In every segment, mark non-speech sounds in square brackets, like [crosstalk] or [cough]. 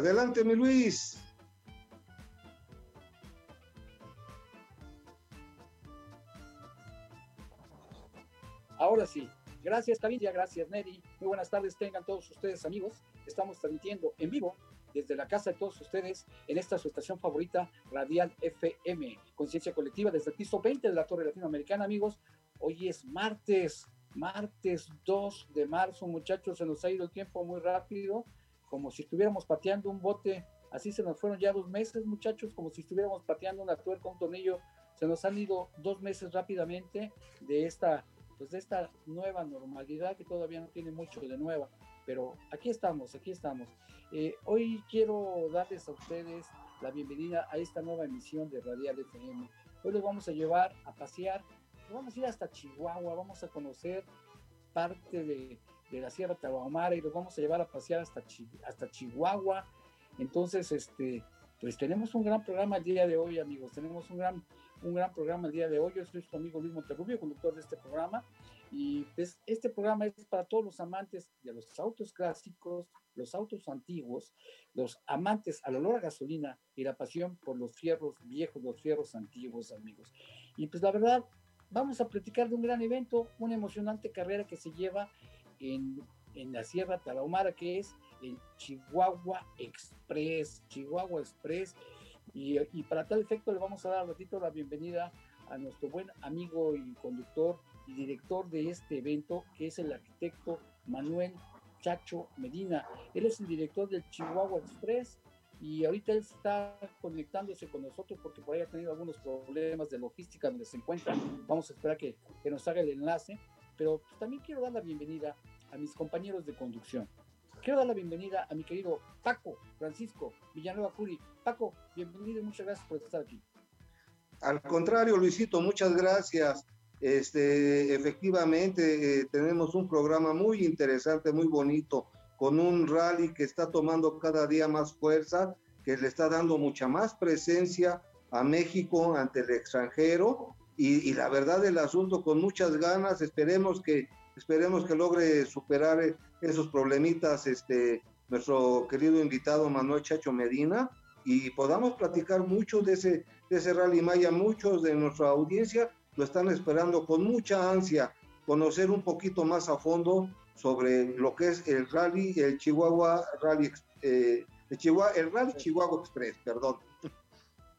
Adelante, mi Luis. Ahora sí. Gracias, Cavidia. Gracias, Neri. Muy buenas tardes tengan todos ustedes, amigos. Estamos transmitiendo en vivo desde la casa de todos ustedes en esta su estación favorita, Radial FM, Conciencia Colectiva, desde el piso 20 de la Torre Latinoamericana, amigos. Hoy es martes, martes 2 de marzo, muchachos, se nos ha ido el tiempo muy rápido como si estuviéramos pateando un bote, así se nos fueron ya dos meses, muchachos, como si estuviéramos pateando una tuerca, un tornillo, se nos han ido dos meses rápidamente de esta, pues de esta nueva normalidad que todavía no tiene mucho de nueva, pero aquí estamos, aquí estamos. Eh, hoy quiero darles a ustedes la bienvenida a esta nueva emisión de Radial FM. Hoy los vamos a llevar a pasear, vamos a ir hasta Chihuahua, vamos a conocer parte de de la Sierra Tarahumara y los vamos a llevar a pasear hasta, hasta Chihuahua. Entonces, este, pues tenemos un gran programa el día de hoy, amigos. Tenemos un gran, un gran programa el día de hoy. Yo soy su amigo Luis Monterrubio, conductor de este programa. Y pues este programa es para todos los amantes de los autos clásicos, los autos antiguos, los amantes al olor a gasolina y la pasión por los fierros viejos, los fierros antiguos, amigos. Y pues la verdad, vamos a platicar de un gran evento, una emocionante carrera que se lleva en, la Sierra Tarahumara, que es el Chihuahua Express, Chihuahua Express. Y, para tal efecto le vamos a dar ratito la bienvenida a nuestro buen amigo y conductor y director de este evento, que es el arquitecto Manuel Chacho Medina. Él es el director del Chihuahua Express y ahorita él está conectándose con nosotros porque por ahí ha tenido algunos problemas de logística donde se encuentra. Vamos a esperar que, que nos haga el enlace pero también quiero dar la bienvenida a mis compañeros de conducción. Quiero dar la bienvenida a mi querido Paco Francisco Villanueva Curi. Paco, bienvenido y muchas gracias por estar aquí. Al contrario, Luisito, muchas gracias. Este, efectivamente, eh, tenemos un programa muy interesante, muy bonito, con un rally que está tomando cada día más fuerza, que le está dando mucha más presencia a México ante el extranjero y, la verdad del asunto con muchas ganas, esperemos que, esperemos que logre superar eh, esos problemitas este, nuestro querido invitado Manuel Chacho Medina y podamos platicar mucho de ese, de ese rally Maya, muchos de nuestra audiencia lo están esperando con mucha ansia, conocer un poquito más a fondo sobre lo que es el rally, el Chihuahua Rally, eh, el, Chihuahua, el Rally Chihuahua Express, perdón.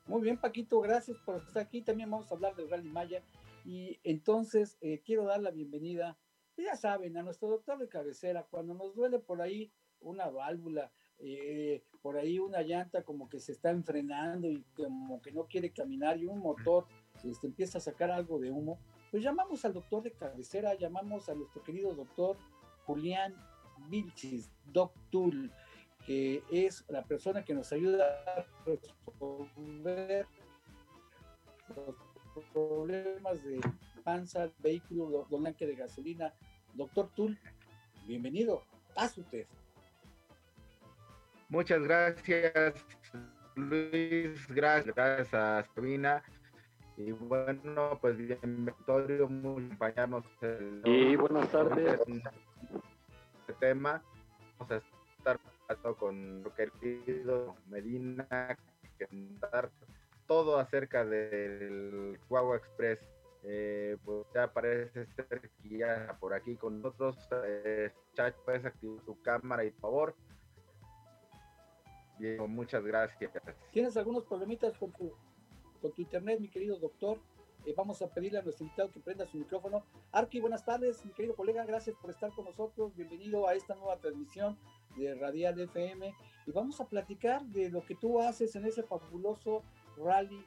Muy bien, Paquito, gracias por estar aquí. También vamos a hablar del Rally Maya. Y entonces eh, quiero dar la bienvenida, ya saben, a nuestro doctor de cabecera. Cuando nos duele por ahí una válvula, eh, por ahí una llanta como que se está enfrenando y como que no quiere caminar y un motor este, empieza a sacar algo de humo, pues llamamos al doctor de cabecera, llamamos a nuestro querido doctor Julián Vilchis, Doctor que es la persona que nos ayuda a resolver los problemas de panza, vehículo, donante de gasolina. Doctor Tul, bienvenido. Paz usted. Muchas gracias, Luis. Gracias, gracias a Sabina. Y bueno, pues bienvenido, muy acompañarnos. Y buenas tardes. Este tema. Vamos a estar con lo querido Medina, que dar todo acerca del Huawei Express. Eh, pues ya aparece ser ya por aquí con nosotros. Eh, puedes activar tu cámara y favor. Bien, muchas gracias. ¿Tienes algunos problemitas con tu, con tu internet, mi querido doctor? Eh, vamos a pedirle a nuestro invitado que prenda su micrófono. Arqui, buenas tardes, mi querido colega, gracias por estar con nosotros. Bienvenido a esta nueva transmisión de Radial FM y vamos a platicar de lo que tú haces en ese fabuloso rally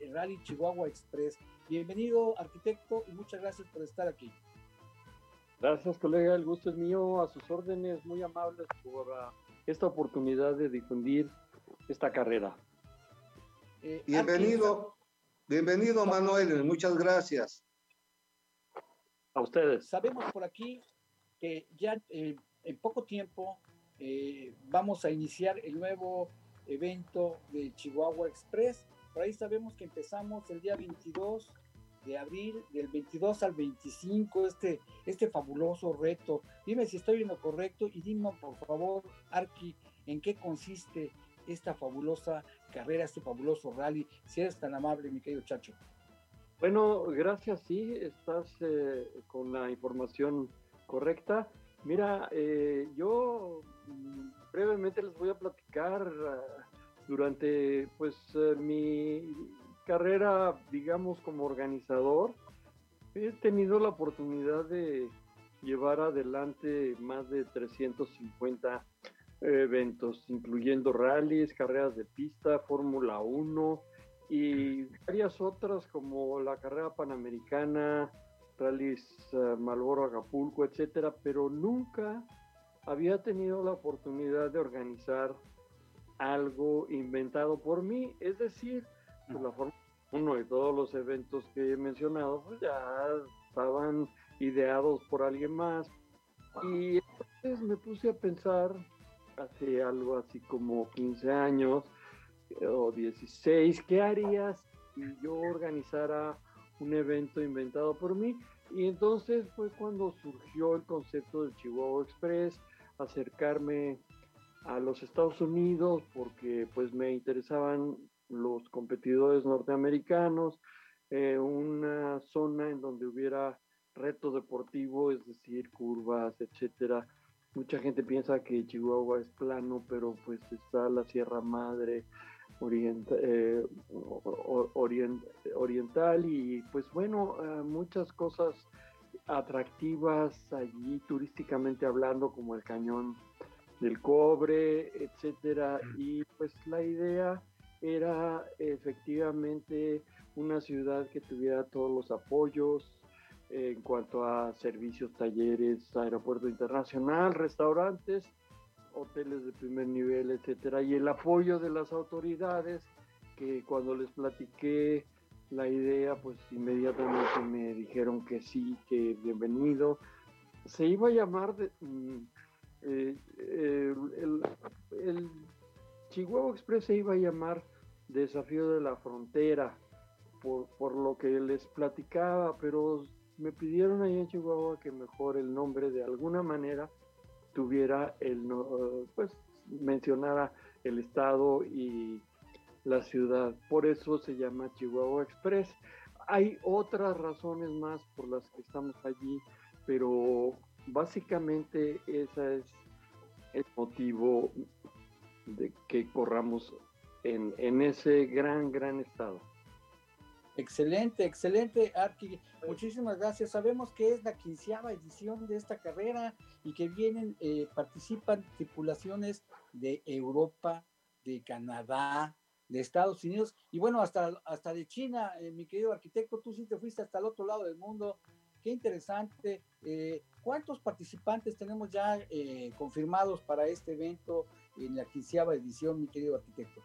eh, Rally Chihuahua Express. Bienvenido, arquitecto, y muchas gracias por estar aquí. Gracias, colega. El gusto es mío. A sus órdenes, muy amables por uh, esta oportunidad de difundir esta carrera. Eh, bienvenido, bienvenido Manuel. Muchas gracias. A ustedes. Sabemos por aquí que ya eh, en poco tiempo eh, vamos a iniciar el nuevo evento de Chihuahua Express. Por ahí sabemos que empezamos el día 22 de abril, del 22 al 25, este, este fabuloso reto. Dime si estoy en lo correcto y dime, por favor, Arki, en qué consiste esta fabulosa carrera, este fabuloso rally, si eres tan amable, mi querido Chacho. Bueno, gracias, sí, estás eh, con la información correcta. Mira, eh, yo mm, brevemente les voy a platicar ah, durante pues eh, mi carrera, digamos, como organizador. He tenido la oportunidad de llevar adelante más de 350 eventos, incluyendo rallies, carreras de pista, Fórmula 1 y varias otras como la carrera panamericana, rallies uh, Malboro Acapulco, etcétera, pero nunca había tenido la oportunidad de organizar algo inventado por mí, es decir, pues, la Fórmula 1 y todos los eventos que he mencionado pues ya estaban ideados por alguien más. Y entonces me puse a pensar hace algo así como 15 años o 16, ¿qué harías si yo organizara un evento inventado por mí? Y entonces fue cuando surgió el concepto del Chihuahua Express, acercarme a los Estados Unidos porque pues me interesaban los competidores norteamericanos, eh, una zona en donde hubiera reto deportivo, es decir, curvas, etcétera, Mucha gente piensa que Chihuahua es plano, pero pues está la Sierra Madre eh, oriental y pues bueno, eh, muchas cosas atractivas allí turísticamente hablando, como el cañón del cobre, etcétera. Y pues la idea era efectivamente una ciudad que tuviera todos los apoyos, en cuanto a servicios, talleres, aeropuerto internacional, restaurantes, hoteles de primer nivel, etcétera, y el apoyo de las autoridades que cuando les platiqué la idea, pues inmediatamente me dijeron que sí, que bienvenido. Se iba a llamar de, mm, eh, el, Chihuahua Express se iba a llamar Desafío de la Frontera, por, por, lo que les platicaba, pero me pidieron ahí en Chihuahua que mejor el nombre de alguna manera tuviera el, pues mencionara el estado y la ciudad. Por eso se llama Chihuahua Express. Hay otras razones más por las que estamos allí, pero básicamente ese es el motivo de que corramos en, en ese gran, gran estado. Excelente, excelente, Arqui. Muchísimas gracias. Sabemos que es la quinceava edición de esta carrera y que vienen, eh, participan tripulaciones de Europa, de Canadá, de Estados Unidos y bueno, hasta, hasta de China. Eh, mi querido arquitecto, tú sí te fuiste hasta el otro lado del mundo. Qué interesante. Eh, ¿Cuántos participantes tenemos ya confirmados para este evento en la quinceava edición, mi querido arquitecto?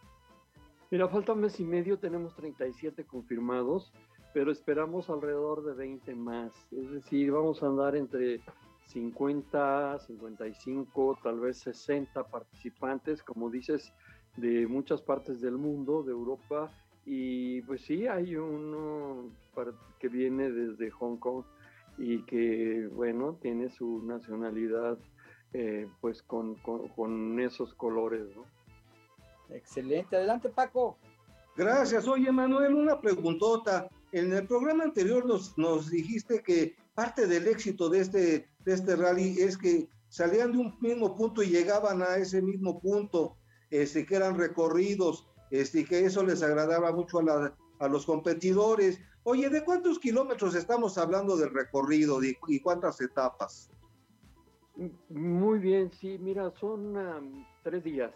Mira, falta un mes y medio, tenemos 37 confirmados, pero esperamos alrededor de 20 más. Es decir, vamos a andar entre 50, 55, tal vez 60 participantes, como dices, de muchas partes del mundo, de Europa. Y pues sí, hay uno que viene desde Hong Kong y que, bueno, tiene su nacionalidad eh, pues con, con, con esos colores, ¿no? Excelente, adelante Paco. Gracias. Oye, Manuel, una preguntota. En el programa anterior nos, nos dijiste que parte del éxito de este, de este rally es que salían de un mismo punto y llegaban a ese mismo punto, este, que eran recorridos, este, que eso les agradaba mucho a, a los competidores. Oye, ¿de cuántos kilómetros estamos hablando del recorrido y cuántas etapas? Muy bien, sí, mira, son tres días.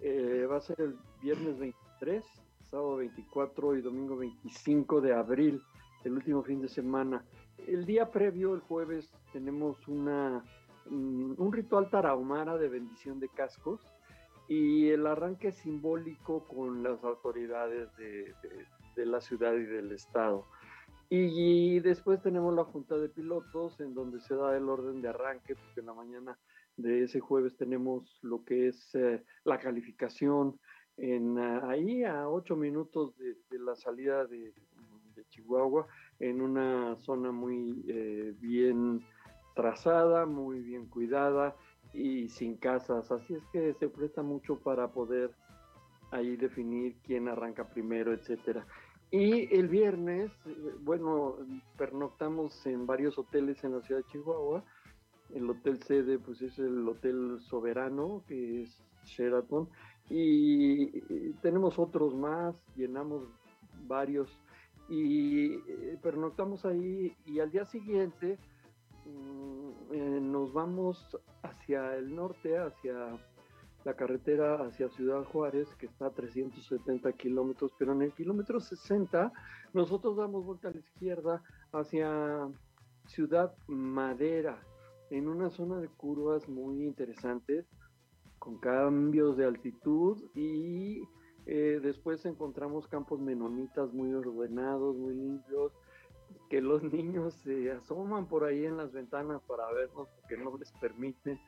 Eh, va a ser el viernes 23, sábado 24 y domingo 25 de abril, el último fin de semana. El día previo, el jueves, tenemos una, mm, un ritual tarahumara de bendición de cascos y el arranque simbólico con las autoridades de, de la ciudad y del estado. Y, después tenemos la junta de pilotos en donde se da el orden de arranque, porque en la mañana de ese jueves tenemos lo que es eh, la calificación en ah, ahí a ocho minutos de, la salida de, Chihuahua, en una zona muy eh, bien trazada, muy bien cuidada y sin casas. Así es que se presta mucho para poder ahí definir quién arranca primero, etcétera. Y el viernes, bueno, pernoctamos en varios hoteles en la ciudad de Chihuahua. El hotel sede, pues es el Hotel Soberano, que es Sheraton. Y tenemos otros más, llenamos varios. Y eh, pernoctamos ahí y al día siguiente mm, eh, nos vamos hacia el norte, hacia la carretera hacia Ciudad Juárez, que está a 370 kilómetros, pero en el kilómetro 60 nosotros damos vuelta a la izquierda hacia Ciudad Madera, en una zona de curvas muy interesantes, con cambios de altitud y eh, después encontramos campos menonitas muy ordenados, muy limpios, que los [laughs] niños se asoman por ahí en las ventanas para vernos porque no les permiten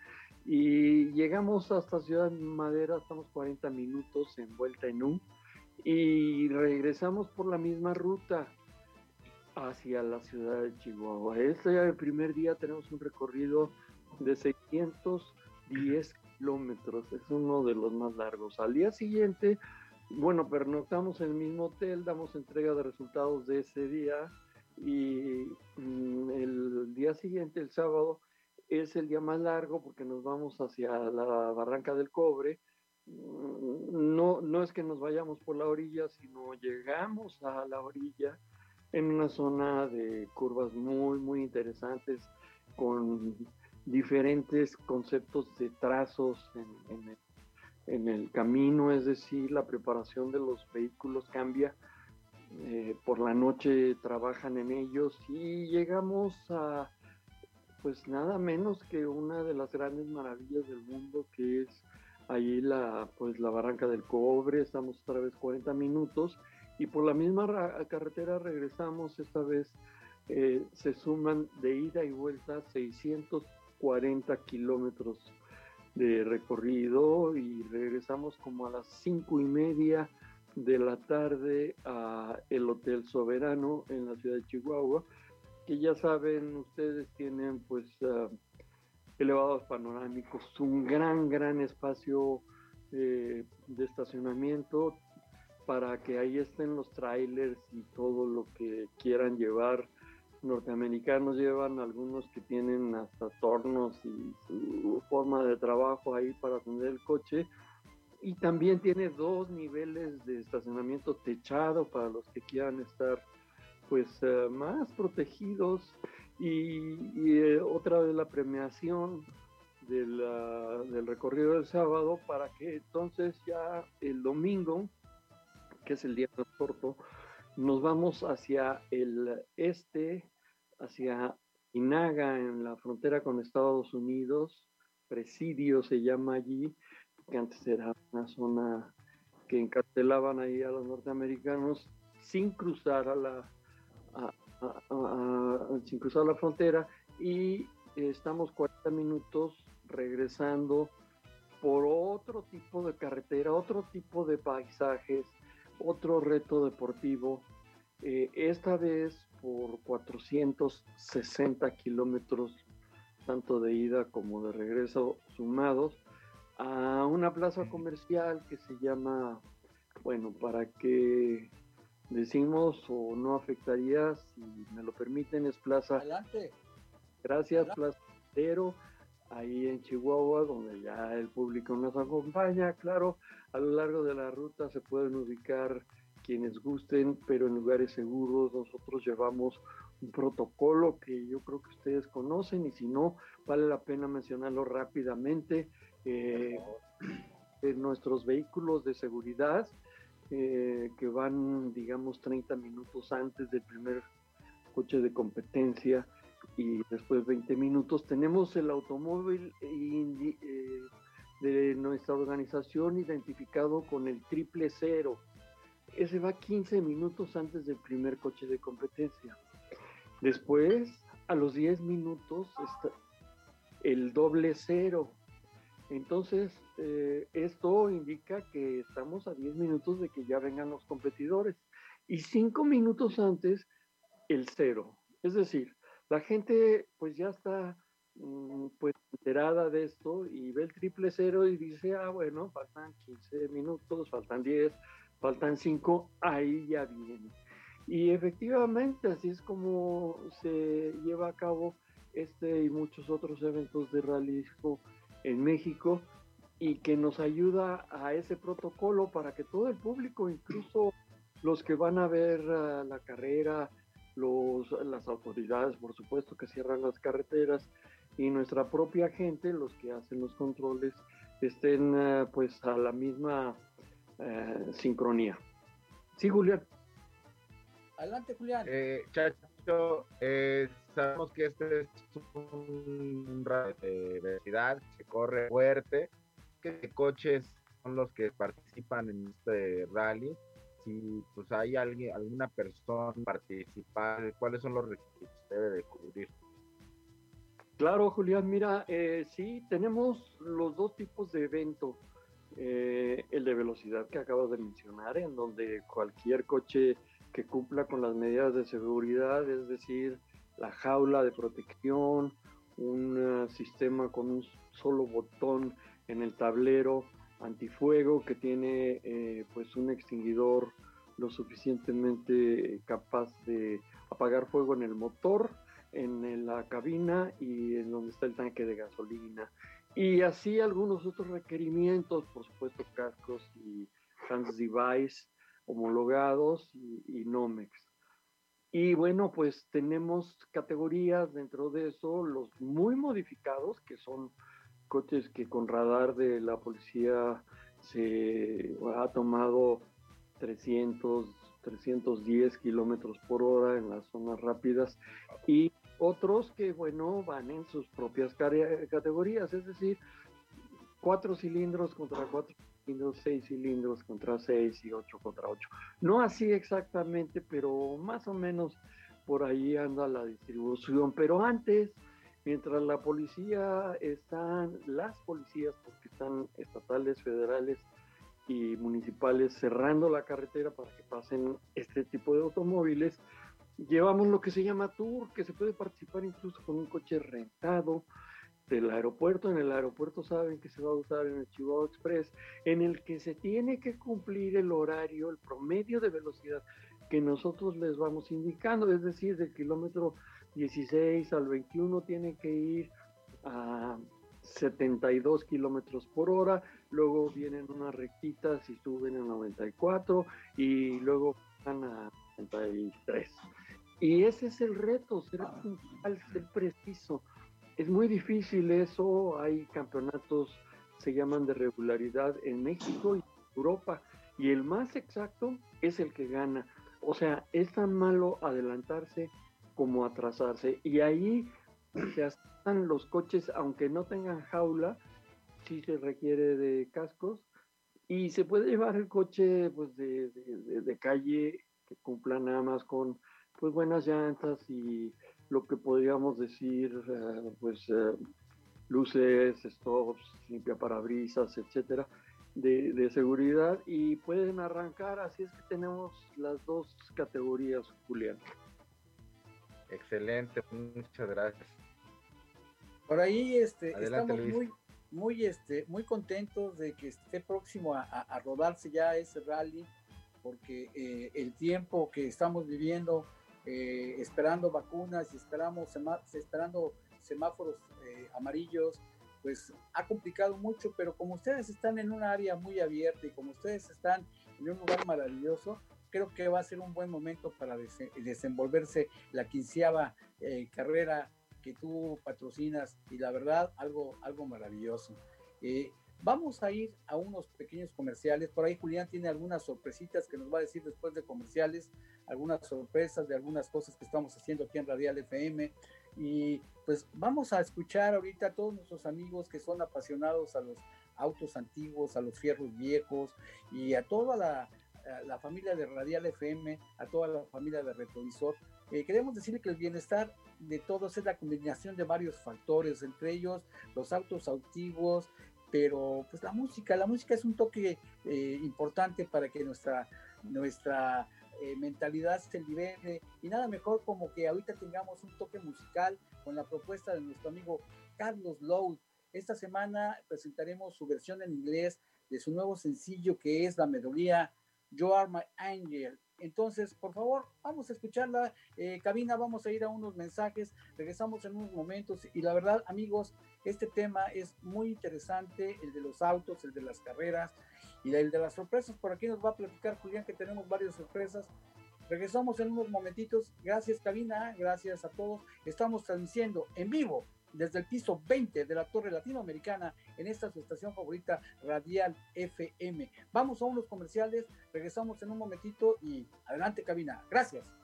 y llegamos hasta Ciudad Madera, estamos 40 minutos en vuelta en U y regresamos por la misma ruta hacia la ciudad de Chihuahua. Este el primer día tenemos un recorrido de 610 kilómetros, es uno de los más largos. Al día siguiente, bueno, pernoctamos en el mismo hotel, damos entrega de resultados de ese día y mm, el día siguiente, el sábado, es el día más largo porque nos vamos hacia la Barranca del Cobre. Mm, no, no es que nos vayamos por la orilla, sino llegamos a la orilla en una zona de curvas muy, muy interesantes con diferentes conceptos de trazos en, el, camino, es decir, la preparación de los vehículos cambia. Eh, por la noche trabajan en ellos y llegamos a pues nada menos que una de las grandes maravillas del mundo que es ahí la pues la barranca del cobre. Estamos otra vez 40 minutos y por la misma carretera regresamos. Esta vez eh, se suman de ida y vuelta 640 kilómetros de recorrido y regresamos como a las cinco y media de la tarde a el Hotel Soberano en la ciudad de Chihuahua que ya saben, ustedes tienen pues ah, elevados panorámicos, un gran, gran espacio eh, de estacionamiento para que ahí estén los trailers y todo lo que quieran llevar. Norteamericanos llevan algunos que tienen hasta tornos y su forma de trabajo ahí para atender el coche. Y también tiene dos niveles de estacionamiento techado para los que quieran estar pues eh, más protegidos. Y, eh, otra vez la premiación del recorrido del sábado para que entonces ya el domingo, que es el día más corto, nos vamos hacia el este, hacia Inaga, en la frontera con Estados Unidos, Presidio se llama allí, que antes era una zona que encarcelaban ahí a los norteamericanos sin cruzar a la sin cruzar la frontera y estamos 40 minutos regresando por otro tipo de carretera, otro tipo de paisajes, otro reto deportivo, eh, esta vez por 460 kilómetros, tanto de ida como de regreso sumados, a una plaza comercial que se llama, bueno, para que decimos o no afectaría, si me lo permiten, es Plaza. Adelante. Gracias, Plaza Pero, ahí en Chihuahua, donde ya el público nos acompaña. Claro, a lo largo de la ruta se pueden ubicar quienes gusten, pero en lugares seguros. Nosotros llevamos un protocolo que yo creo que ustedes conocen y si no, vale la pena mencionarlo rápidamente. Eh, en nuestros vehículos de seguridad eh, que van, digamos, 30 minutos antes del primer coche de competencia y después 20 minutos. Tenemos el automóvil eh, de nuestra organización identificado con el triple cero. Ese va 15 minutos antes del primer coche de competencia. Después, a los 10 minutos, está el doble cero. Entonces, eh, esto indica que estamos a 10 minutos de que ya vengan los competidores. Y 5 minutos antes, el cero. Es decir, la gente pues ya está mm, pues enterada de esto y ve el triple cero y dice, ah, bueno, faltan 15 minutos, faltan 10, faltan 5, ahí ya viene. Y efectivamente, así es como se lleva a cabo este y muchos otros eventos de realismo en México y que nos ayuda a ese protocolo para que todo el público, incluso los que van a ver uh, la carrera, los, las autoridades, por supuesto, que cierran las carreteras y nuestra propia gente, los que hacen los controles, estén uh, pues a la misma uh, sincronía. Sí, Julián. Adelante, Julián. Eh, Chacho, eh, sabemos que este es un de velocidad, se corre fuerte. ¿Qué coches son los que participan en este rally? Si pues hay alguien, alguna persona participar, ¿cuáles son los requisitos que debe de cubrir? Claro, Julián, mira, eh, sí, tenemos los dos tipos de evento. Eh, el de velocidad que acabas de mencionar, en donde cualquier coche que cumpla con las medidas de seguridad, es decir, la jaula de protección, un uh, sistema con un solo botón en el tablero antifuego que tiene eh, pues un extinguidor lo suficientemente capaz de apagar fuego en el motor, en la cabina y en donde está el tanque de gasolina. Y así algunos otros requerimientos, por supuesto cascos y trans device homologados y, NOMEX. Y bueno, pues tenemos categorías dentro de eso, los muy modificados, que son coches que con radar de la policía se ha tomado 300, 310 kilómetros por hora en las zonas rápidas y otros que, bueno, van en sus propias categorías, es decir, cuatro cilindros contra cuatro cilindros, cilindros contra seis y ocho contra ocho. No así exactamente, pero más o menos por ahí anda la distribución. Pero antes, mientras la policía están, las policías, porque están estatales, federales y municipales cerrando la carretera para que pasen este tipo de automóviles, llevamos lo que se llama tour, que se puede participar incluso con un coche rentado del aeropuerto. En el aeropuerto saben que se va a usar en el Chihuahua Express, en el que se tiene que cumplir el horario, el promedio de velocidad que nosotros les vamos indicando, es decir, del kilómetro 16 al 21 tiene que ir a 72 kilómetros por hora, luego vienen unas rectitas y suben a 94 y luego van a 93. Y ese es el reto, ser puntual, ser preciso es muy difícil eso, hay campeonatos, se llaman de regularidad en México y Europa, y el más exacto es el que gana. O sea, es tan malo adelantarse como atrasarse. Y ahí se aceptan los coches, aunque no tengan jaula, sí se requiere de cascos, y se puede llevar el coche pues, de, de calle que cumpla nada más con pues buenas llantas y lo que podríamos decir, eh, pues eh, luces, stops, limpia parabrisas, etcétera, de, de, seguridad y pueden arrancar. Así es que tenemos las dos categorías, Julián. Excelente, muchas gracias. Por ahí este, estamos muy, muy, este, muy contentos de que esté próximo a, a, rodarse ya ese rally, porque eh, el tiempo que estamos viviendo eh, esperando vacunas y esperamos esperando semáforos eh, amarillos, pues ha complicado mucho, pero como ustedes están en un área muy abierta y como ustedes están en un lugar maravilloso, creo que va a ser un buen momento para desenvolverse la quinceava eh, carrera que tú patrocinas y la verdad algo, algo maravilloso. Vamos a ir a unos pequeños comerciales. Por ahí Julián tiene algunas sorpresitas que nos va a decir después de comerciales, algunas sorpresas de algunas cosas que estamos haciendo aquí en Radial FM. Y pues vamos a escuchar ahorita a todos nuestros amigos que son apasionados a los autos antiguos, a los fierros viejos y a toda la, la familia de Radial FM, a toda la familia de Retrovisor. Eh, queremos decirle que el bienestar de todos es la combinación de varios factores, entre ellos los autos antiguos, pero pues la música, la música es un toque eh, importante para que nuestra, nuestra eh, mentalidad se libere y nada mejor como que ahorita tengamos un toque musical con la propuesta de nuestro amigo Carlos Lowe. Esta semana presentaremos su versión en inglés de su nuevo sencillo que es la melodía You Are My Angel. Entonces, por favor, vamos a escucharla. Eh, cabina, vamos a ir a unos mensajes. Regresamos en unos momentos. Y la verdad, amigos, este tema es muy interesante, el de los autos, el de las carreras y el de las sorpresas. Por aquí nos va a platicar Julián que tenemos varias sorpresas. Regresamos en unos momentitos. Gracias, cabina. Gracias a todos. Estamos transmitiendo en vivo desde el piso 20 de la Torre Latinoamericana en esta su estación favorita Radial FM. Vamos a unos comerciales, regresamos en un momentito y adelante cabina. Gracias.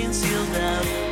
been sealed up.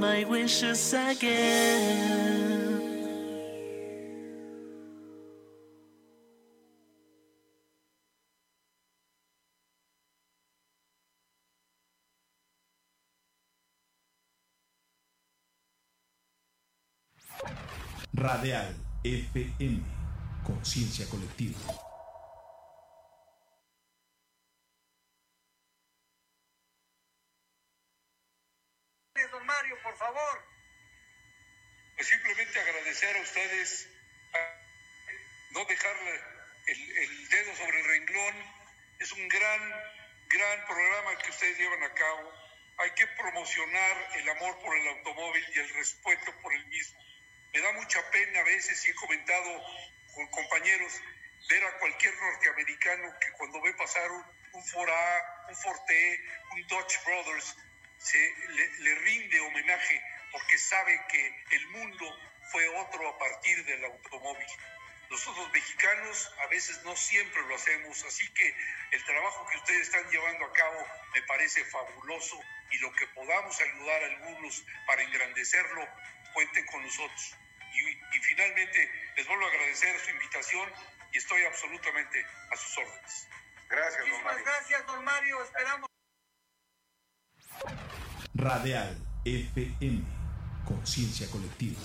My wishes again. Radial FM, conciencia colectiva. Don Mario, por favor. Pues simplemente agradecer a ustedes, no dejar el, el dedo sobre el renglón. Es un gran, gran programa que ustedes llevan a cabo. Hay que promocionar el amor por el automóvil y el respeto por el mismo. Me da mucha pena a veces, y he comentado con compañeros, ver a cualquier norteamericano que cuando ve pasar un, un Ford A, un Forte, un Dodge Brothers, se, le, le rinde homenaje porque sabe que el mundo fue otro a partir del automóvil. Nosotros mexicanos a veces no siempre lo hacemos, así que el trabajo que ustedes están llevando a cabo me parece fabuloso y lo que podamos ayudar a algunos para engrandecerlo, cuenten con nosotros. Y, y finalmente les vuelvo a agradecer su invitación y estoy absolutamente a sus órdenes. Gracias, don Muchísimas Mario. gracias, don Mario. Esperamos. Radial FM, conciencia colectiva.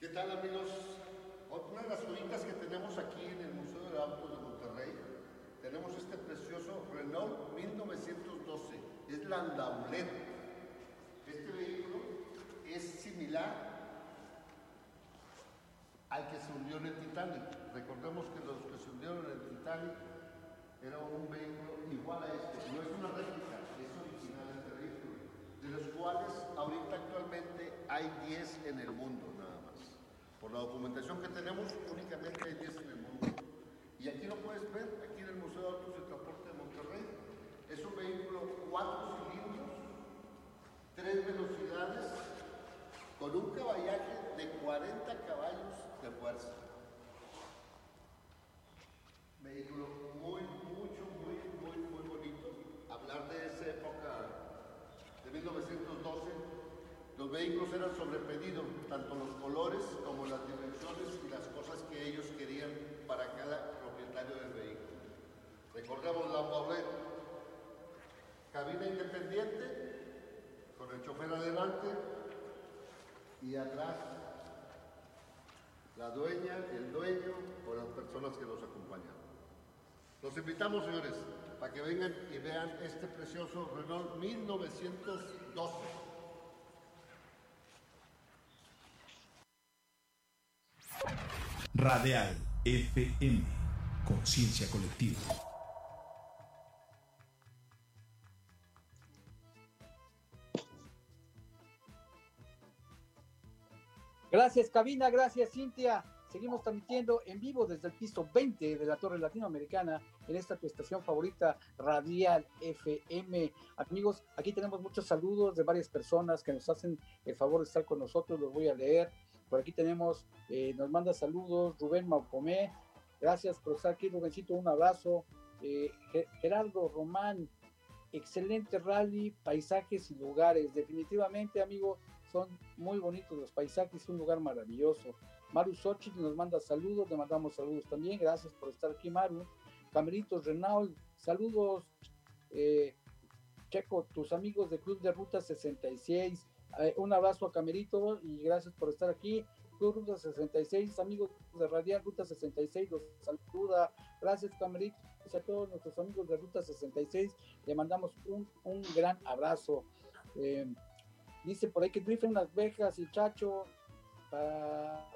¿Qué tal amigos? Una de las joyitas que tenemos aquí en el Museo de Autos de Monterrey, tenemos este precioso Renault 1912, es Landaulet. Este vehículo es similar al que se hundió en el Titanic. Recordemos que los que se hundieron en el Titanic era un vehículo igual a este, no es una réplica, es original este vehículo, de los cuales ahorita actualmente hay 10 en el mundo nada más. Por la documentación que tenemos, únicamente hay 10 en el mundo. Y aquí lo puedes ver, aquí en el Museo de Autos y Transporte de Monterrey. Es un vehículo 4 cilindros, 3 velocidades, con un caballaje de 40 caballos de fuerza. Vehículo muy, mucho, muy, muy, muy bonito. Hablar de esa época de 1912, los vehículos eran sobre pedido, tanto los colores como las dimensiones y las cosas que ellos querían para cada propietario del vehículo. Recordemos la Paulet, cabina independiente, con el chofer adelante y atrás la dueña, el dueño o las personas que los acompañan. Los invitamos, señores, para que vengan y vean este precioso Renault 1912. Radial FM, conciencia colectiva. Gracias, cabina, gracias, Cintia. Seguimos transmitiendo en vivo desde el piso 20 de la Torre Latinoamericana en esta tu estación favorita, Radial FM. Amigos, aquí tenemos muchos saludos de varias personas que nos hacen el favor de estar con nosotros, los voy a leer. Por aquí tenemos, eh, nos manda saludos Rubén Maucomé. Gracias por estar aquí, Rubencito, un abrazo. Eh, Ge- Gerardo Román, excelente rally, paisajes y lugares. Definitivamente, amigo, son muy bonitos los paisajes, un lugar maravilloso. Maru Xochitl nos manda saludos, le mandamos saludos también. Gracias por estar aquí, Maru. Cameritos Renault, saludos. Eh, Checo, tus amigos de Club de Ruta 66. Eh, un abrazo a Camerito y gracias por estar aquí. Club Ruta 66, amigos de Radial Ruta 66, los saluda. Gracias, Camerito. A todos nuestros amigos de Ruta 66, le mandamos un, un gran abrazo. Eh, Dice por ahí que drifen las vejas y Chacho para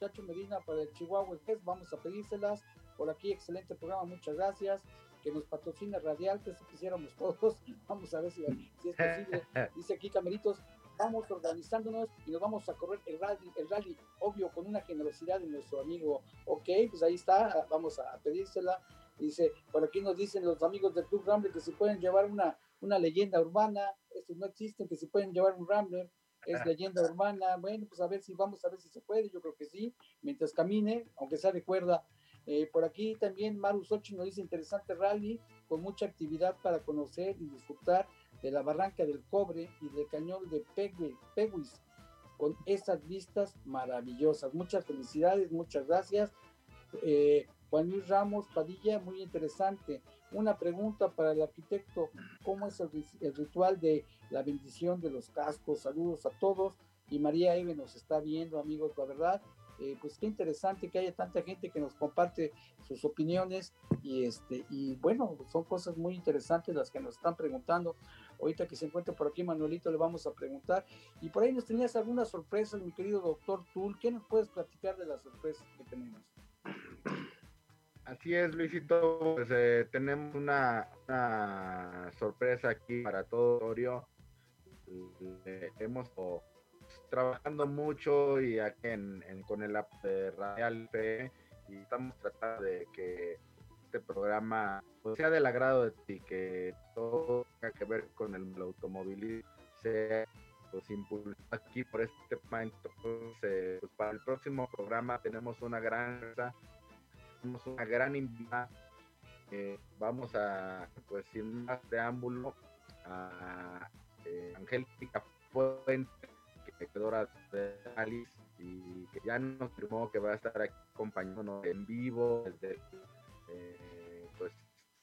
Chacho Medina para el Chihuahua Express, vamos a pedírselas. Por aquí, excelente programa, muchas gracias. Que nos patrocine Radial, que si quisiéramos [laughs] todos. Vamos a ver si, si es posible. [laughs] Dice aquí Cameritos, vamos organizándonos y nos vamos a correr el rally, el rally, obvio, con una generosidad de nuestro amigo. Ok, pues ahí está, vamos a pedírsela. Dice, por aquí nos dicen los amigos del Club Rambler que se pueden llevar una, una leyenda urbana, estos no existen, que se pueden llevar un Rambler, es leyenda urbana, bueno, pues a ver si vamos a ver si se puede, yo creo que sí, mientras camine, aunque sea de cuerda. Eh, por aquí también Maru Sochi nos dice interesante rally, con mucha actividad para conocer y disfrutar de la barranca del cobre y del cañón de Pegui- Peguis, con esas vistas maravillosas. Muchas felicidades, muchas gracias. Eh, Juan Luis Ramos Padilla, muy interesante. Una pregunta para el arquitecto, ¿cómo es el, ri- el ritual de la bendición de los cascos? Saludos a todos. Y María Eve nos está viendo, amigos, la verdad. eh, pues qué interesante que haya tanta gente que nos comparte sus opiniones y este y bueno son cosas muy interesantes las que nos están preguntando ahorita que se encuentra por aquí Manuelito le vamos a preguntar y por ahí nos tenías algunas sorpresas mi querido doctor Tul ¿qué nos puedes platicar de las sorpresas que tenemos? Así es, Luisito. Pues eh, tenemos una, sorpresa aquí para todo Torio. Eh, hemos trabajando mucho y aquí en, con el app de Radial P y estamos tratando de que este programa pues, sea del agrado de ti, que todo tenga que ver con el automovilismo sea pues impulsado aquí por este tema. Entonces, pues, para el próximo programa tenemos una gran una gran invitada. Eh, vamos a, pues sin más preámbulo, a eh, Angélica Fuente, que de Alice, y que ya nos confirmó que va a estar aquí acompañándonos en vivo, desde, eh, pues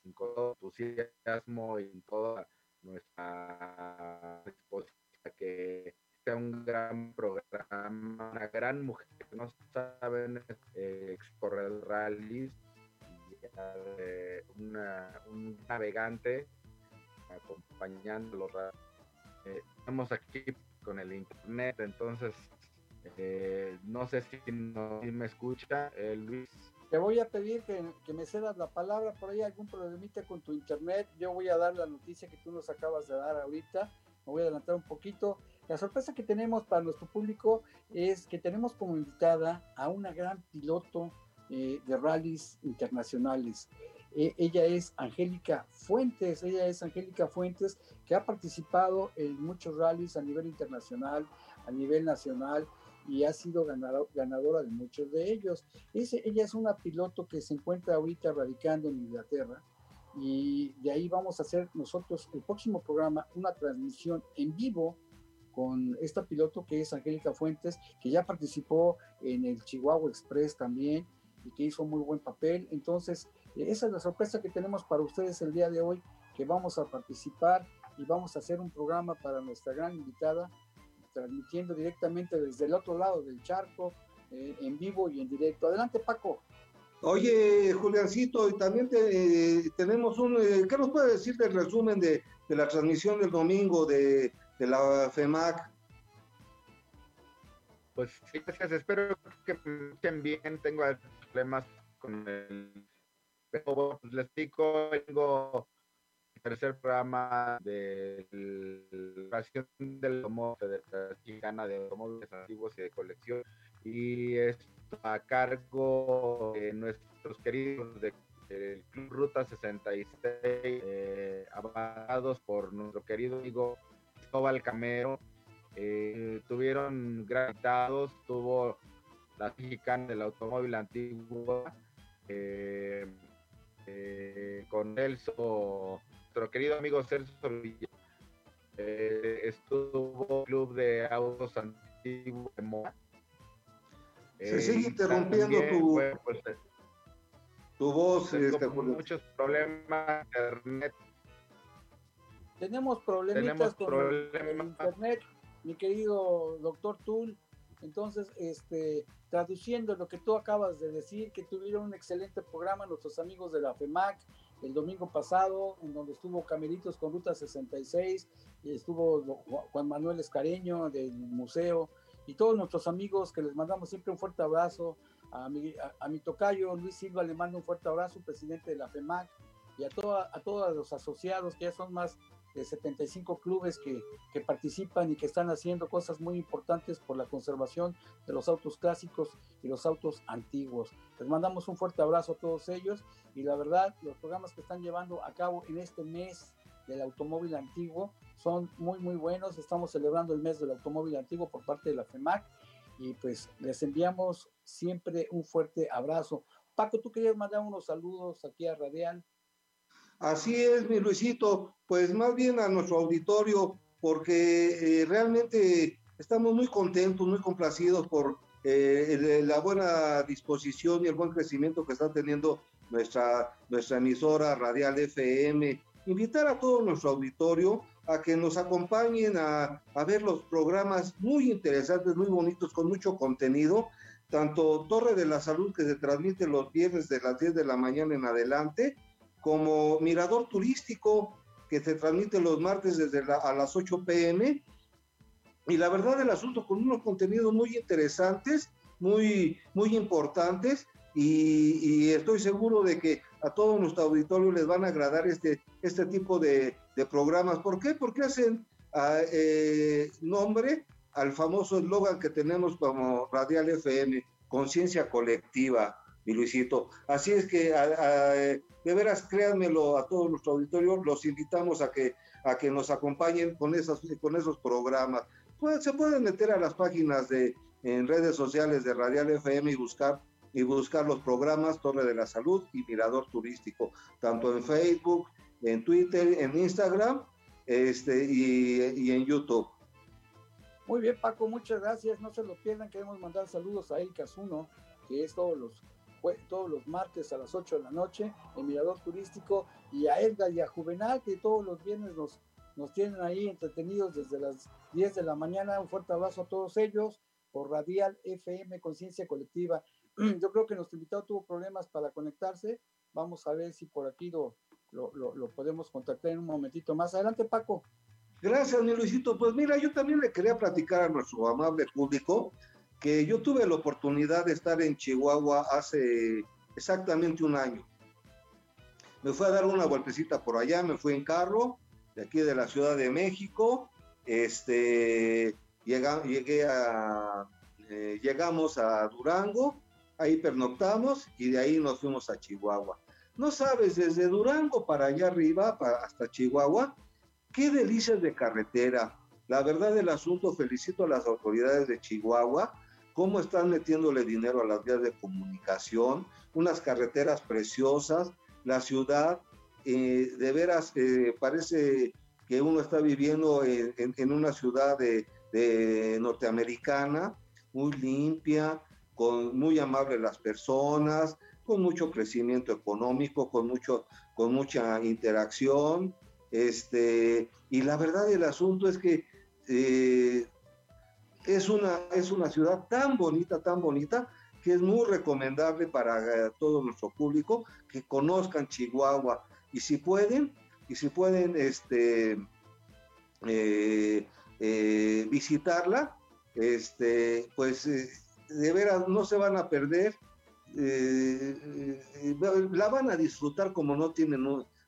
con todo entusiasmo y en toda nuestra disposición que sea un gran programa, una gran mujer navegante acompañando los. Eh, estamos aquí con el internet, entonces eh, no sé si, no- si me escucha, eh, Luis. Te voy a pedir que, que me cedas la palabra, por ahí algún problemita con tu internet. Yo voy a dar la noticia que tú nos acabas de dar ahorita. Me voy a adelantar un poquito. La sorpresa que tenemos para nuestro público es que tenemos como invitada a una gran piloto eh, de rallies internacionales. Eh, ella es Angélica Fuentes. Ella es Angélica Fuentes, que ha participado en muchos rallies a nivel internacional, a nivel nacional y ha sido ganado- ganadora de muchos de ellos. Ese- ella es una piloto que se encuentra ahorita radicando en Inglaterra y de ahí vamos a hacer nosotros el próximo programa una transmisión en vivo con esta piloto que es Angélica Fuentes, que ya participó en el Chihuahua Express también y que hizo muy buen papel. Entonces, esa es la sorpresa que tenemos para ustedes el día de hoy, que vamos a participar y vamos a hacer un programa para nuestra gran invitada, transmitiendo directamente desde el otro lado del charco, eh, en vivo y en directo. Adelante, Paco. Oye, Juliancito, y también te- eh, tenemos un... eh, ¿Qué nos puede decir del resumen de, de la transmisión del domingo de, de la FEMAC? Pues sí, gracias. Espero que me escuchen bien. Tengo problemas con el. Pues les explico. Tengo el tercer programa de la del Automóvil Federación Mexicana de Automóviles Antiguos y de Colección. Y esto a cargo de nuestros queridos de- Club Ruta 66, eh, por nuestro querido amigo Cristóbal Camero. Eh, tuvieron gran invitados, tuvo la mexicana del automóvil antigua, eh, eh, con Celso, nuestro querido amigo Celso Villa. Eh, estuvo el Club de Autos Antiguos de Moa. Se sigue y interrumpiendo también, tu- bueno, pues, Tu voz, este, muchos problemas de internet. Tenemos problemitas Tenemos con problemas. internet, mi querido doctor Tul. Entonces, este, traduciendo lo que tú acabas de decir, que tuvieron un excelente programa nuestros amigos de la FEMAC el domingo pasado, en donde estuvo Cameritos con Ruta 66, y estuvo Juan Manuel Escareño del museo y todos nuestros amigos que les mandamos siempre un fuerte abrazo. A mi, a, mi tocayo Luis Silva le mando un fuerte abrazo, presidente de la FEMAC, y a, toda, a todos los asociados, que ya son más de 75 clubes que, que, participan y que están haciendo cosas muy importantes por la conservación de los autos clásicos y los autos antiguos. Les mandamos un fuerte abrazo a todos ellos y la verdad, los programas que están llevando a cabo en este mes del automóvil antiguo son muy, muy buenos. Estamos celebrando el mes del automóvil antiguo por parte de la FEMAC y pues les enviamos siempre un fuerte abrazo. Paco, tú querías mandar unos saludos aquí a Radial. Así es, mi Luisito, pues más bien a nuestro auditorio, porque eh, realmente estamos muy contentos, muy complacidos por eh, la buena disposición y el buen crecimiento que está teniendo nuestra, nuestra emisora Radial FM. Invitar a todo nuestro auditorio a que nos acompañen a, a ver los programas muy interesantes, muy bonitos, con mucho contenido tanto Torre de la Salud que se transmite los viernes de las 10 de la mañana en adelante, como Mirador Turístico, que se transmite los martes desde a las 8 pm. Y la verdad del asunto, con unos contenidos muy interesantes, muy, muy importantes, y, estoy seguro de que a todo nuestro auditorio les van a agradar este, este tipo de, de programas. ¿Por qué? Porque hacen ah, eh, nombre al famoso eslogan que tenemos como Radial FM, conciencia colectiva mi Luisito. Así es que, de veras, créanmelo a todo nuestro auditorio, los invitamos a que, a que nos acompañen con, esas, con esos programas. Pues, se pueden meter a las páginas de, en redes sociales de Radial FM y buscar y buscar los programas Torre de la Salud y Mirador Turístico, tanto en Facebook, en Twitter, en Instagram este, y, en YouTube. Muy bien, Paco, muchas gracias. No se lo pierdan. Queremos mandar saludos a El Casuno, que es todos los todos los martes a las 8 de la noche en Mirador Turístico y a Edgar y a Juvenal que todos los viernes nos, nos tienen ahí entretenidos desde las 10 de la mañana. Un fuerte abrazo a todos ellos por Radial FM Conciencia Colectiva. [clears throat] Yo creo que nuestro invitado tuvo problemas para conectarse. Vamos a ver si por aquí lo, lo, lo podemos contactar en un momentito más. Adelante, Paco. Gracias, mi Luisito. Pues mira, yo también le quería platicar a nuestro amable público que yo tuve la oportunidad de estar en Chihuahua hace exactamente un año. Me fui a dar una vueltecita por allá, me fui en carro de aquí de la Ciudad de México. Este, llegué a, eh, llegamos a Durango, ahí pernoctamos y de ahí nos fuimos a Chihuahua. No sabes, desde Durango para allá arriba, hasta Chihuahua, qué delicias de carretera. La verdad del asunto, felicito a las autoridades de Chihuahua cómo están metiéndole dinero a las vías de comunicación, unas carreteras preciosas, la ciudad, eh, de veras eh, parece que uno está viviendo en, una ciudad de, norteamericana, muy limpia, con muy amables las personas, con mucho crecimiento económico, con, mucho, con mucha interacción. Este, y la verdad del asunto es que eh, es una, es una ciudad tan bonita, tan bonita, que es muy recomendable para eh, todo nuestro público que conozcan Chihuahua. Y si pueden, y si pueden este, eh, eh, visitarla, este, pues de veras no se van a perder, la van a disfrutar como no tienen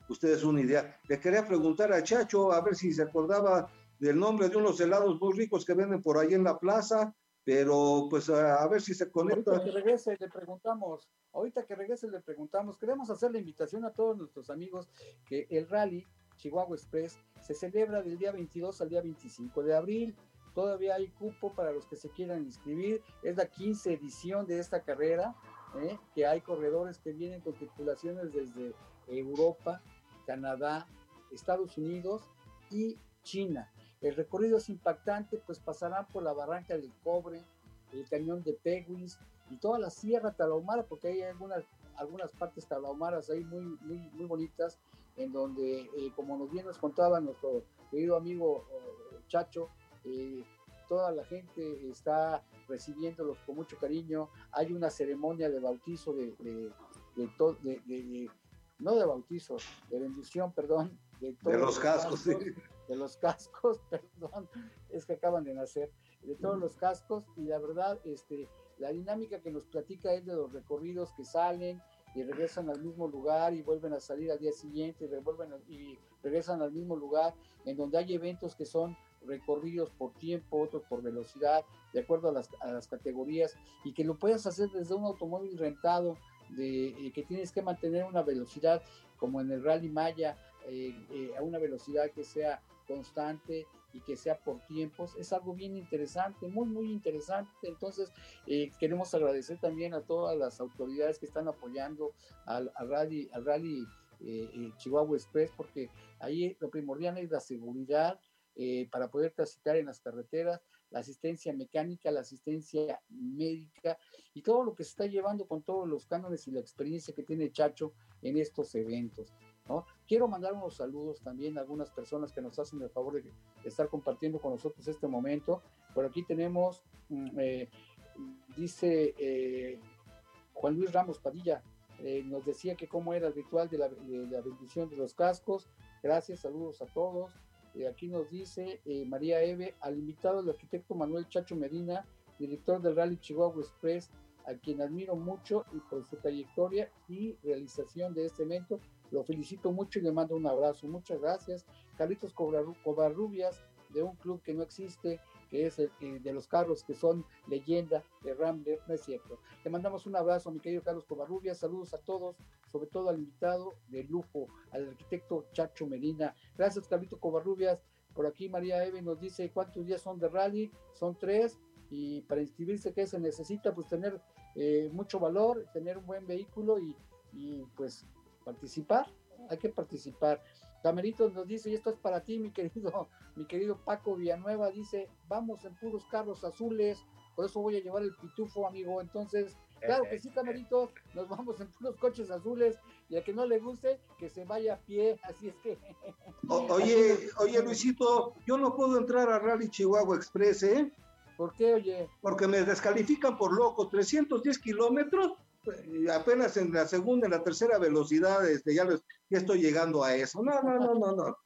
ustedes una idea. Le quería preguntar a Chacho a ver si se acordaba del nombre de unos helados muy ricos que venden por ahí en la plaza, pero pues a, ver si se conecta. Ahorita que regrese le preguntamos, ahorita que regrese le preguntamos, queremos hacer la invitación a todos nuestros amigos que el rally Chihuahua Express se celebra del día 22 al día 25 de abril. Todavía hay cupo para los que se quieran inscribir. Es la 15 edición de esta carrera, ¿eh? que hay corredores que vienen con tripulaciones desde Europa, Canadá, Estados Unidos y China. El recorrido es impactante, pues pasarán por la barranca del Cobre, el cañón de Peguis y toda la sierra Talahumara, porque hay algunas, algunas partes talahumaras ahí muy, muy, muy bonitas, en donde, eh, como nos bien nos contaba nuestro querido amigo eh, Chacho, eh, toda la gente está recibiéndolos con mucho cariño. Hay una ceremonia de bautizo de, de, de, no de bautizo, de bendición, perdón, de, los cascos, de los cascos, [laughs] perdón, es que acaban de nacer, de todos los cascos y la verdad, este, la dinámica que nos platica es de los recorridos que salen y regresan al mismo lugar y vuelven a salir al día siguiente y, y regresan al mismo lugar, en donde hay eventos que son recorridos por tiempo, otros por velocidad, de acuerdo a las, a las categorías, y que lo puedas hacer desde un automóvil rentado, de, eh, que tienes que mantener una velocidad como en el Rally Maya, eh, eh, a una velocidad que sea constante y que sea por tiempos, es algo bien interesante, muy, muy interesante. Entonces, eh, queremos agradecer también a todas las autoridades que están apoyando al, al Rally, al rally eh, Chihuahua Express, porque ahí lo primordial es la seguridad eh, para poder transitar en las carreteras, la asistencia mecánica, la asistencia médica y todo lo que se está llevando con todos los cánones y la experiencia que tiene Chacho en estos eventos. ¿no? Quiero mandar unos saludos también a algunas personas que nos hacen el favor de, estar compartiendo con nosotros este momento. Por aquí tenemos, mm, eh, dice eh, Juan Luis Ramos Padilla, eh, nos decía que cómo era el ritual de la, bendición de los cascos. Gracias, saludos a todos. Aquí nos dice María Eve, al invitado el arquitecto Manuel Chacho Medina, director del Rally Chihuahua Express, a quien admiro mucho y por su trayectoria y realización de este evento. Lo felicito mucho y le mando un abrazo. Muchas gracias. Carlitos Covarrubias, de un club que no existe, que es el, eh, de los carros que son leyenda de Rambler, no es cierto. Le mandamos un abrazo mi querido Carlos Covarrubias, saludos a todos, sobre todo al invitado de lujo, al arquitecto Chacho Medina. Gracias, Carlito Covarrubias. Por aquí María Eve nos dice cuántos días son de rally, son tres, y para inscribirse, ¿qué se necesita? Pues tener eh, mucho valor, tener un buen vehículo y, y, pues participar, hay que participar. Camerito nos dice, y esto es para ti, mi querido, [laughs] mi querido Paco Villanueva, dice, vamos en puros carros azules, por eso voy a llevar el pitufo, amigo. Entonces, claro que sí, [laughs] Camerito, nos vamos en puros coches azules, y a que no le guste, que se vaya a pie, [laughs] así es que... O- oye, oye, Luisito, yo no puedo entrar a Rally Chihuahua Express, ¿eh? ¿Por qué, oye? Porque me descalifican por loco, 310 kilómetros, apenas en la segunda, en la tercera velocidad, este, ya, les- ya estoy llegando a eso. No, no, no, no, no.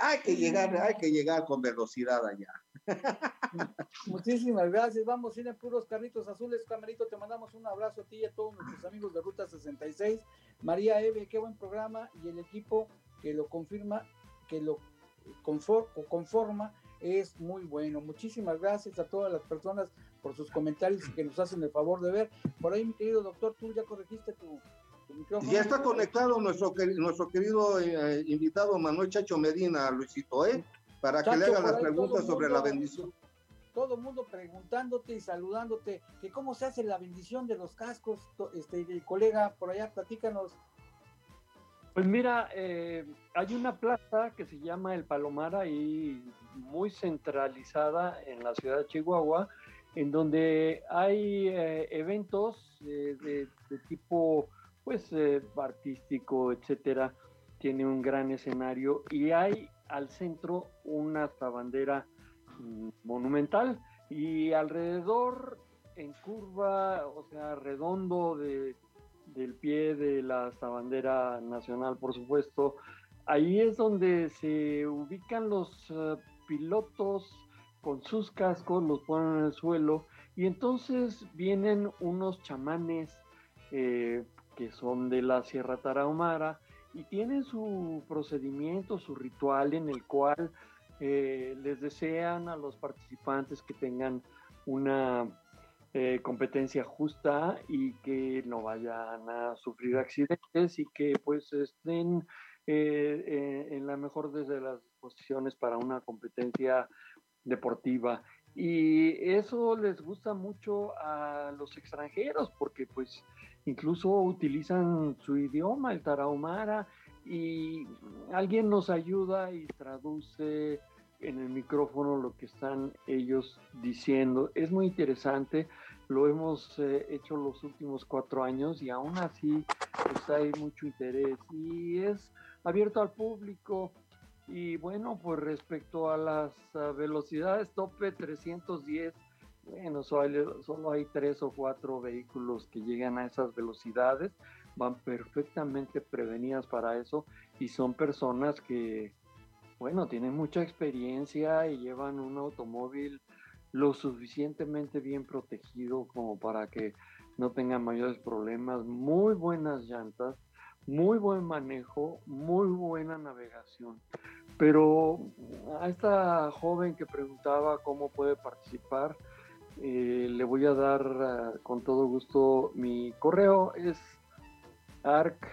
Hay que llegar, hay que llegar con velocidad allá. [laughs] Muchísimas gracias. Vamos en puros carritos azules. Camerito, te mandamos un abrazo a ti y a todos nuestros amigos de Ruta 66. María Eve, qué buen programa. Y el equipo que lo confirma, que lo confor- conforma, es muy bueno. Muchísimas gracias a todas las personas por sus comentarios que nos hacen el favor de ver. Por ahí, mi querido doctor, tú ya corregiste tu, tu micrófono. Ya está conectado nuestro, nuestro querido eh, invitado Manuel Chacho Medina, Luisito, ¿eh? Para que le Chacho, haga las preguntas el sobre la mundo- bendición. todo el mundo preguntándote y saludándote, que cómo se hace la bendición de los cascos, este colega, por allá, platícanos. Pues mira, eh, hay una plaza que se llama El Palomar ahí muy centralizada en la ciudad de Chihuahua, en donde hay eh, eventos eh, de, tipo pues eh, artístico, etcétera. Tiene un gran escenario y hay al centro una bandera mm, monumental y alrededor en curva, o sea, redondo de, del pie de la bandera nacional, por supuesto. Ahí es donde se ubican los pilotos con sus cascos, los ponen en el suelo y entonces vienen unos chamanes eh, que son de la Sierra Tarahumara y tienen su procedimiento, su ritual en el cual eh, les desean a los participantes que tengan una eh, competencia justa y que no vayan a sufrir accidentes y que pues estén eh, en la mejor de las posiciones para una competencia deportiva. Y eso les gusta mucho a los extranjeros porque pues incluso utilizan su idioma, el tarahumara, y alguien nos ayuda y traduce en el micrófono lo que están ellos diciendo. Es muy interesante, lo hemos eh, hecho los últimos cuatro años y aún así pues hay mucho interés y es abierto al público. Y bueno, pues respecto a las uh, velocidades tope 310, bueno, solo, solo hay tres o cuatro vehículos que llegan a esas velocidades, van perfectamente prevenidas para eso y son personas que bueno, tienen mucha experiencia y llevan un automóvil lo suficientemente bien protegido como para que no tengan mayores problemas, muy buenas llantas, muy buen manejo, muy buena navegación. Pero a esta joven que preguntaba cómo puede participar, eh, le voy a dar uh, con todo gusto mi correo, es arc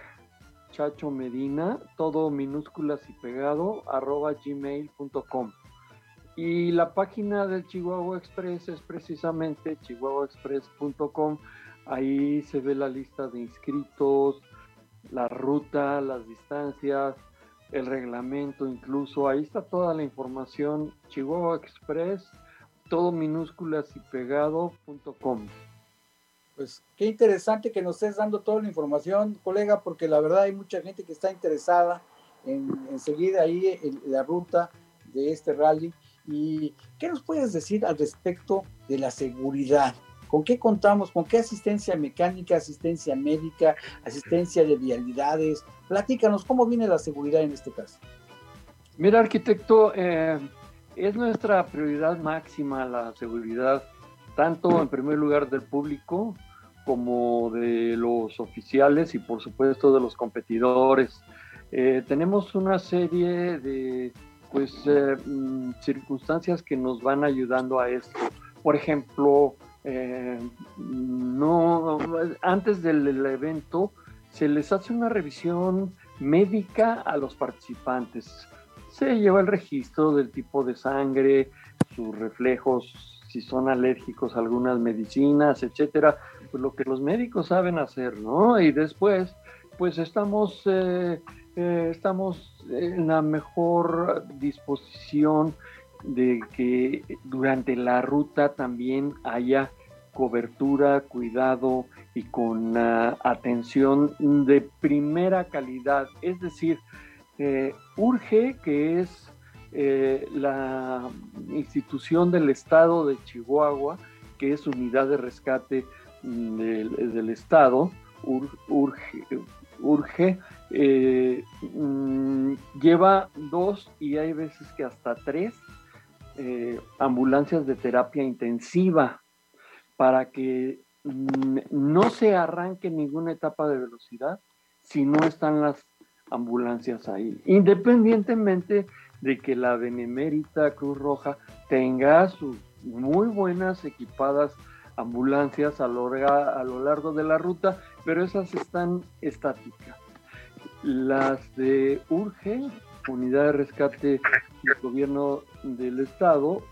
chacho medina, todo minúsculas y pegado, arroba gmail.com. Y la página del Chihuahua Express es precisamente chihuahuaexpress.com. Ahí se ve la lista de inscritos, la ruta, las distancias, el reglamento incluso. Ahí está toda la información. Chihuahua Express, todo minúsculas y pegado.com. Pues qué interesante que nos estés dando toda la información, colega, porque la verdad hay mucha gente que está interesada en, en seguir ahí la ruta de este rally ¿Y qué nos puedes decir al respecto de la seguridad? ¿Con qué contamos? ¿Con qué asistencia mecánica, asistencia médica, asistencia de vialidades? Platícanos, ¿cómo viene la seguridad en este caso? Mira, arquitecto, eh, es nuestra prioridad máxima la seguridad, tanto en primer lugar del público como de los oficiales y por supuesto de los competidores. Eh, tenemos una serie de pues eh, mm, circunstancias que nos van ayudando a esto. Por ejemplo, eh, no antes del evento se les hace una revisión médica a los participantes. Se lleva el registro del tipo de sangre, sus reflejos, si son alérgicos a algunas medicinas, etcétera, pues lo que los médicos saben hacer, ¿no? Y después, pues estamos eh, eh, estamos en la mejor disposición de que durante la ruta también haya cobertura, cuidado y con atención de primera calidad. Es decir, eh, urge que es eh, la institución del Estado de Chihuahua, que es unidad de rescate mm, del, Estado, urge, urge eh, mm, lleva dos y hay veces que hasta tres eh, ambulancias de terapia intensiva para que mm, no se arranque ninguna etapa de velocidad si no están las ambulancias ahí, independientemente de que la Benemérita Cruz Roja tenga sus muy buenas equipadas ambulancias a lo, a lo largo de la ruta, pero esas están estáticas. Las de URGE, Unidad de Rescate del Gobierno del Estado,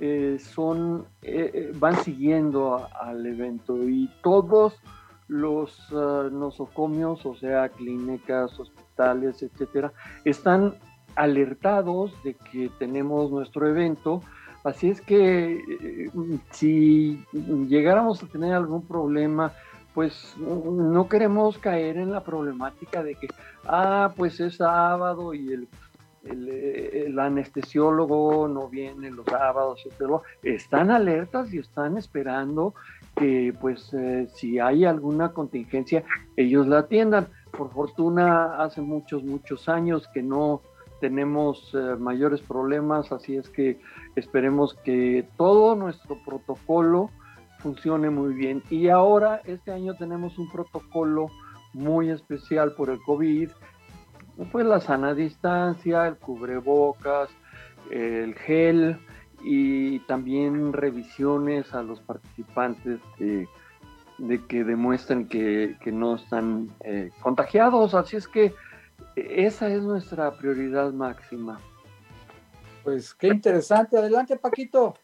eh, son, eh, eh, van siguiendo al evento y todos los ah, nosocomios, o sea, clínicas, hospitales, etcétera, están alertados de que tenemos nuestro evento. Así es que si llegáramos a tener algún problema pues no queremos caer en la problemática de que, ah, pues es sábado y el, el, anestesiólogo no viene los sábados, etc. Están alertas y están esperando que, pues, eh, si hay alguna contingencia, ellos la atiendan. Por fortuna, hace muchos, muchos años que no tenemos eh, mayores problemas, así es que esperemos que todo nuestro protocolo funcione muy bien. Y ahora, este año tenemos un protocolo muy especial por el COVID, pues la sana distancia, el cubrebocas, el gel y también revisiones a los participantes de, que demuestren que, no están eh, contagiados. Así es que esa es nuestra prioridad máxima. Pues qué interesante. Adelante, Paquito.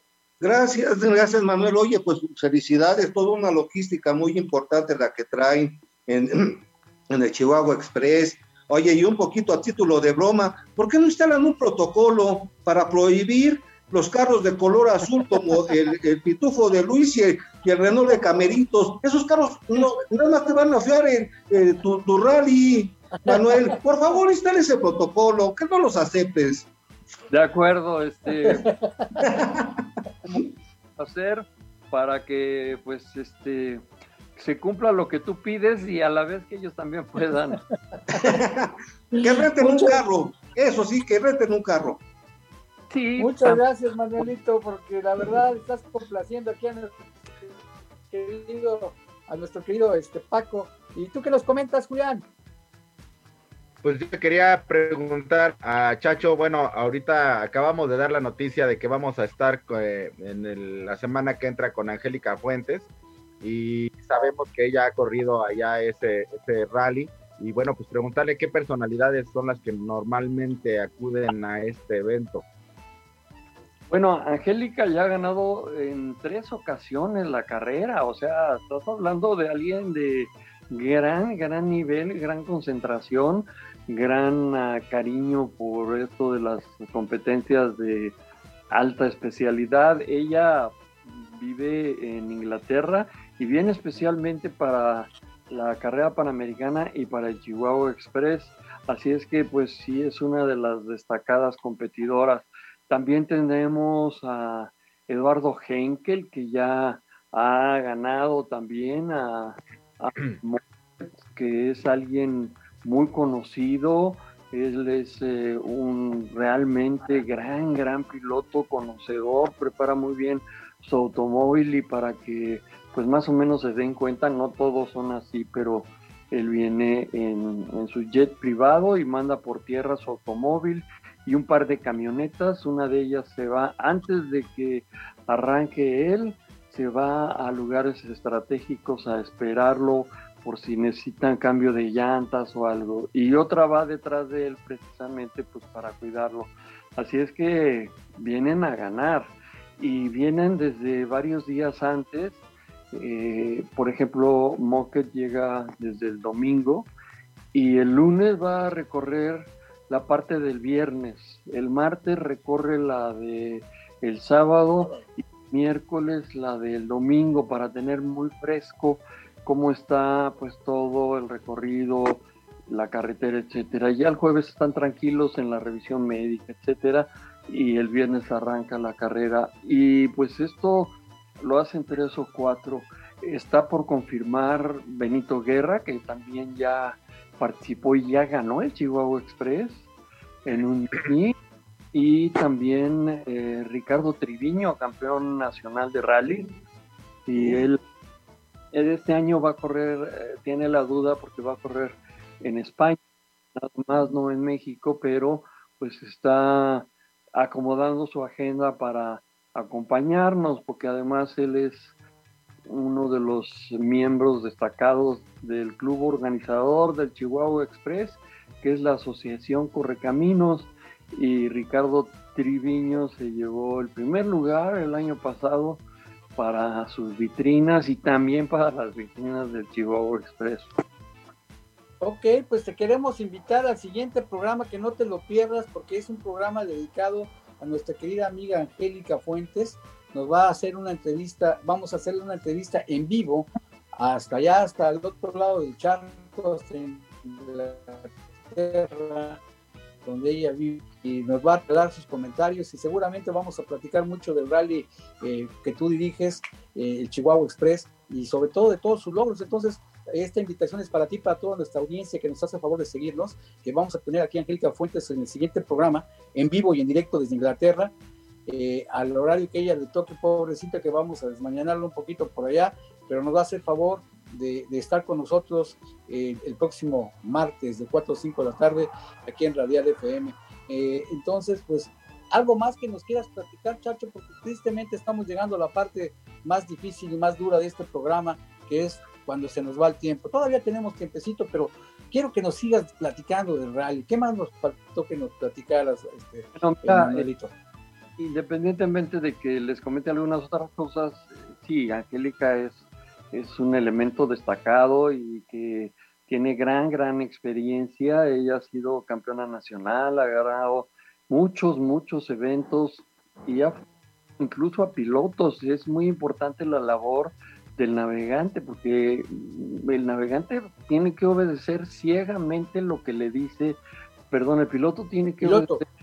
Gracias, gracias Manuel. Oye, pues felicidades, toda una logística muy importante la que traen en, el Chihuahua Express. Oye, y un poquito a título de broma, ¿por qué no instalan un protocolo para prohibir los carros de color azul como el, pitufo de Luis y el, Renault de Cameritos? Esos carros nada más te van a fiar en tu, tu, rally, Manuel. Por favor, instale ese protocolo, que no los aceptes. De acuerdo, este [laughs] hacer para que pues este se cumpla lo que tú pides y a la vez que ellos también puedan. [laughs] que frente un carro Eso sí, que reten un carro. Sí, Muchas gracias, Manuelito, porque la verdad estás complaciendo aquí a nuestro querido, a nuestro querido este Paco. ¿Y tú qué nos comentas, Julián? Pues yo quería preguntar a Chacho, bueno, ahorita acabamos de dar la noticia de que vamos a estar eh, en el- la semana que entra con Angélica Fuentes y sabemos que ella ha corrido allá ese, ese rally y bueno, pues preguntarle qué personalidades son las que normalmente acuden a este evento. Bueno, Angélica ya ha ganado en tres ocasiones la carrera, o sea, estás hablando de alguien de gran, gran nivel, gran concentración, gran ah, cariño por esto de las competencias de alta especialidad. Ella vive en Inglaterra y viene especialmente para la carrera panamericana y para el Chihuahua Express. Así es que pues sí es una de las destacadas competidoras. También tenemos a Eduardo Henkel, que ya ha ganado también a, a [clears throat] que es alguien muy conocido. Él es eh, un realmente gran, gran piloto, conocedor, prepara muy bien su automóvil y para que pues más o menos se den cuenta, no todos son así, pero él viene en, su jet privado y manda por tierra su automóvil y un par de camionetas, una de ellas se va antes de que arranque él, se va a lugares estratégicos a esperarlo por si necesitan cambio de llantas o algo, y otra va detrás de él precisamente pues para cuidarlo. Así es que vienen a ganar y vienen desde varios días antes. Eh, por ejemplo, Mocket llega desde el domingo y el lunes va a recorrer la parte del viernes. El martes recorre la de el sábado y miércoles la del domingo para tener muy fresco cómo está pues todo el recorrido, la carretera, etcétera. Ya el jueves están tranquilos en la revisión médica, etcétera, y el viernes arranca la carrera. Y pues esto lo hacen tres o cuatro. Está por confirmar Benito Guerra, que también ya participó y ya ganó el Chihuahua Express en un [clears throat] mini. y también eh, Ricardo Triviño, campeón nacional de rally, y él, él este año va a correr, eh, tiene la duda porque va a correr en España, nada más no en México, pero pues está acomodando su agenda para acompañarnos, porque además él es uno de los miembros destacados del club organizador del Chihuahua Express, que es la Asociación Correcaminos, y Ricardo Triviño se llevó el primer lugar el año pasado para sus vitrinas y también para las vitrinas del Chihuahua Express. Ok, pues te queremos invitar al siguiente programa, que no te lo pierdas, porque es un programa dedicado a nuestra querida amiga Angélica Fuentes. Nos va a hacer una entrevista, vamos a hacerle una entrevista en vivo, hasta allá, hasta el otro lado del charco, hasta en Inglaterra, donde ella vive, y nos va a dar sus comentarios y seguramente vamos a platicar mucho del rally eh, que tú diriges, eh, el Chihuahua Express, y sobre todo de todos sus logros. Entonces, esta invitación es para ti, para toda nuestra audiencia que nos hace el favor de seguirnos, que vamos a tener aquí a Angélica Fuentes en el siguiente programa, en vivo y en directo desde Inglaterra, eh, al horario que ella le toque, pobrecita, que vamos a desmañanarlo un poquito por allá, pero nos va a hacer favor de, estar con nosotros eh, el próximo martes de 4 o 5 de la tarde aquí en Radial FM. Eh, entonces, pues, algo más que nos quieras platicar, Chacho, porque tristemente estamos llegando a la parte más difícil y más dura de este programa, que es cuando se nos va el tiempo. Todavía tenemos tiempecito, pero quiero que nos sigas platicando del rally. ¿Qué más nos faltó que nos platicaras, este, Bueno, mira, Manuelito? independientemente de que les comente algunas otras cosas, eh, sí, Angélica es, es un elemento destacado y que tiene gran, gran experiencia. Ella ha sido campeona nacional, ha ganado muchos, muchos eventos y ha incluso a pilotos. Es muy importante la labor del navegante porque el navegante tiene que obedecer ciegamente lo que le dice, perdón, el piloto tiene que Piloto. obedecer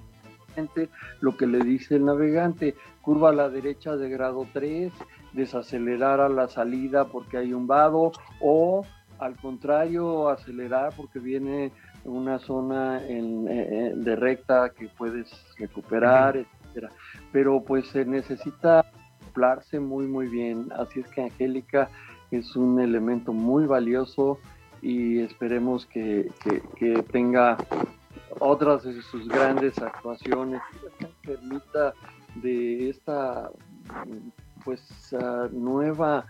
ciegamente lo que le dice el navegante, curva a la derecha de grado 3, desacelerar a la salida porque hay un vado o al contrario acelerar porque viene una zona en, eh, eh, de recta que puedes recuperar, etcétera. Pero pues se necesita muy muy bien, así es que Angélica es un elemento muy valioso y esperemos que, que- tenga otras de sus grandes actuaciones. Enfermita de esta pues ah, nueva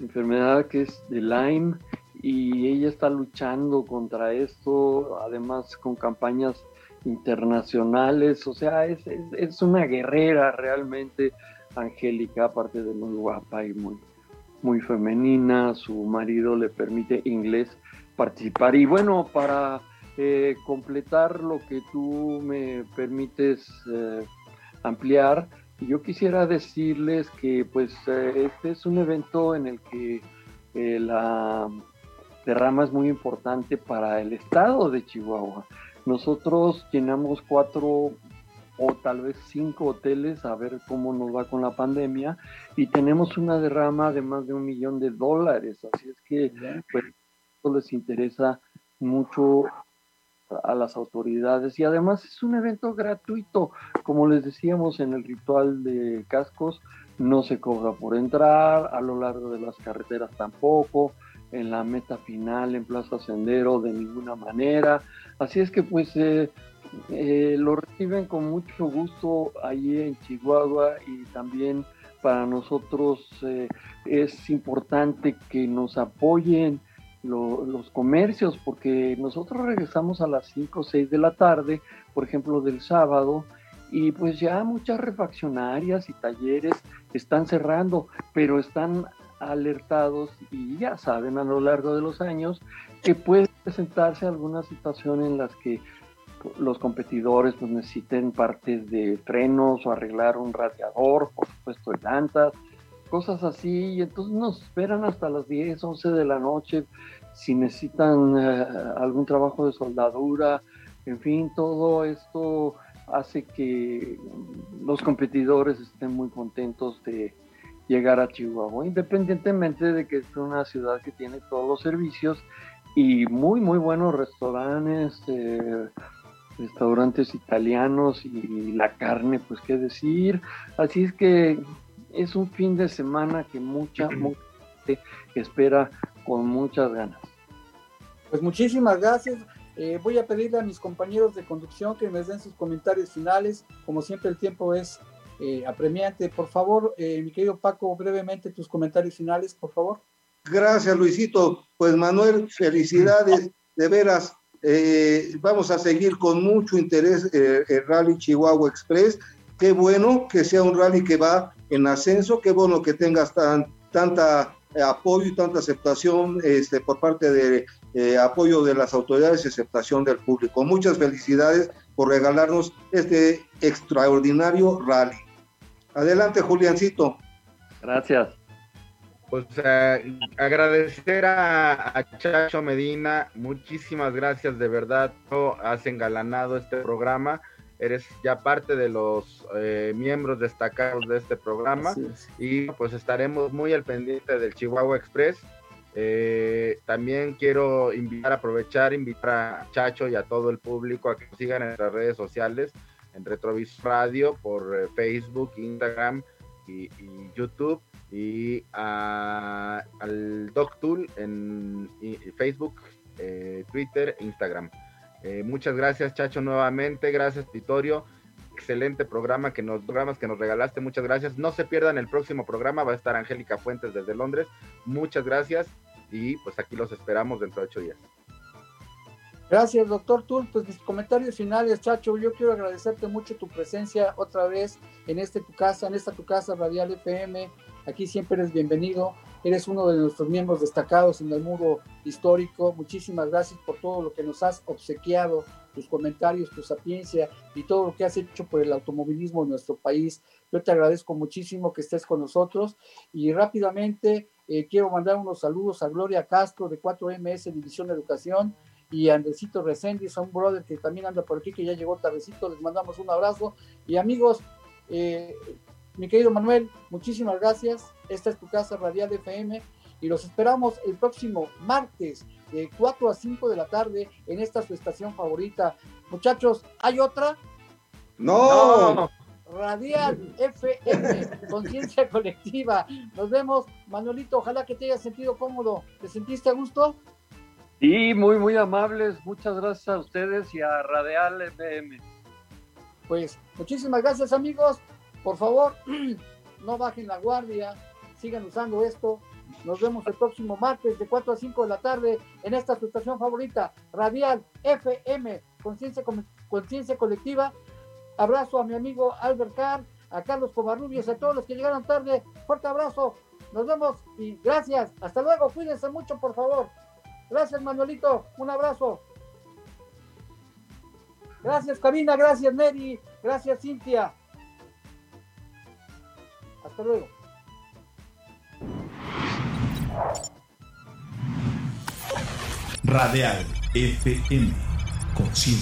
enfermedad que es de Lyme. Y ella está luchando contra esto, además con campañas internacionales, o sea, es, es una guerrera realmente, Angélica, aparte de muy guapa y muy, muy femenina, su marido le permite inglés participar. Y bueno, para eh, completar lo que tú me permites eh, ampliar, yo quisiera decirles que pues eh, este es un evento en el que la derrama es muy importante para el estado de Chihuahua. Nosotros llenamos cuatro o tal vez cinco hoteles a ver cómo nos va con la pandemia y tenemos una derrama de más de un millón de dólares. Así es que pues, esto les interesa mucho a las autoridades y además es un evento gratuito. Como les decíamos en el ritual de cascos, no se cobra por entrar, a lo largo de las carreteras tampoco, en la meta final, en Plaza Sendero, de ninguna manera. Así es que pues eh, eh, lo reciben con mucho gusto allí en Chihuahua y también para nosotros eh, es importante que nos apoyen lo- los comercios porque nosotros regresamos a las 5 o 6 de la tarde, por ejemplo del sábado, y pues ya muchas refaccionarias y talleres están cerrando, pero están alertados y ya saben a lo largo de los años que puede presentarse alguna situación en las que los competidores pues necesiten partes de frenos o arreglar un radiador, por supuesto de llantas, cosas así, y entonces nos esperan hasta las 10, 11 de la noche si necesitan eh, algún trabajo de soldadura, en fin, todo esto hace que los competidores estén muy contentos de llegar a Chihuahua, independientemente de que es una ciudad que tiene todos los servicios y muy, muy buenos restaurantes, eh, restaurantes italianos y la carne, pues qué decir. Así es que es un fin de semana que mucha, mucha gente espera con muchas ganas. Pues muchísimas gracias. Eh, voy a pedirle a mis compañeros de conducción que me den sus comentarios finales. Como siempre, el tiempo es eh, apremiante. Por favor, eh, mi querido Paco, brevemente tus comentarios finales, por favor. Gracias, Luisito. Pues Manuel, felicidades, de veras. Eh, vamos a seguir con mucho interés eh, el Rally Chihuahua Express. Qué bueno que sea un rally que va en ascenso, qué bueno que tengas tan, tanta eh, apoyo y tanta aceptación este, por parte de apoyo de las autoridades y aceptación del público. Muchas felicidades por regalarnos este extraordinario rally. Adelante, Juliancito. Gracias. Pues agradecer a, a Chacho Medina, muchísimas gracias de verdad, no has engalanado este programa, eres ya parte de los eh, miembros destacados de este programa es. y pues estaremos muy al pendiente del Chihuahua Express. Eh, también quiero invitar, aprovechar, invitar a Chacho y a todo el público a que nos sigan en nuestras redes sociales, en Retrovis Radio, por eh, Facebook, Instagram y, y YouTube, y a- al DocTool en Facebook, eh, Twitter, Instagram. Eh, muchas gracias, Chacho, nuevamente. Gracias, Titorio. Excelente programa que nos programas que nos regalaste. Muchas gracias. No se pierdan el próximo programa. Va a estar Angélica Fuentes desde Londres. Muchas gracias. Y pues aquí los esperamos dentro de ocho días. Gracias, doctor Tul. Pues mis comentarios finales, Chacho. Yo quiero agradecerte mucho tu presencia otra vez en este tu casa, en esta tu casa Radial FM. Aquí siempre eres bienvenido. Eres uno de nuestros miembros destacados en el muro histórico. Muchísimas gracias por todo lo que nos has obsequiado, tus comentarios, tu sapiencia y todo lo que has hecho por el automovilismo en nuestro país. Yo te agradezco muchísimo que estés con nosotros y rápidamente eh, quiero mandar unos saludos a Gloria Castro de 4MS División Educación y Andresito Reséndiz, a un brother que también anda por aquí, que ya llegó tardecito, les mandamos un abrazo. Y amigos, eh, mi querido Manuel, muchísimas gracias. Esta es tu casa Radial FM y los esperamos el próximo martes de 4 a 5 de la tarde en esta su estación favorita. Muchachos, ¿hay otra? No. Radial FM, [laughs] conciencia colectiva. Nos vemos, Manuelito. Ojalá que te hayas sentido cómodo. ¿Te sentiste a gusto? Sí, muy, muy amables. Muchas gracias a ustedes y a Radial FM. Pues muchísimas gracias, amigos. Por favor, [clears throat] no bajen la guardia, sigan usando esto. Nos vemos el próximo martes de 4 a 5 de la tarde en esta su estación favorita, Radial FM, Conciencia Conciencia Colectiva. Abrazo a mi amigo Albert Carr, a Carlos Covarrubias, a todos los que llegaron tarde. Fuerte abrazo. Nos vemos y gracias. Hasta luego. Cuídense mucho, por favor. Gracias, Manuelito. Un abrazo. Gracias, Karina. Gracias, Neri. Gracias, Cintia. Hasta luego. Radial FM. Conciencia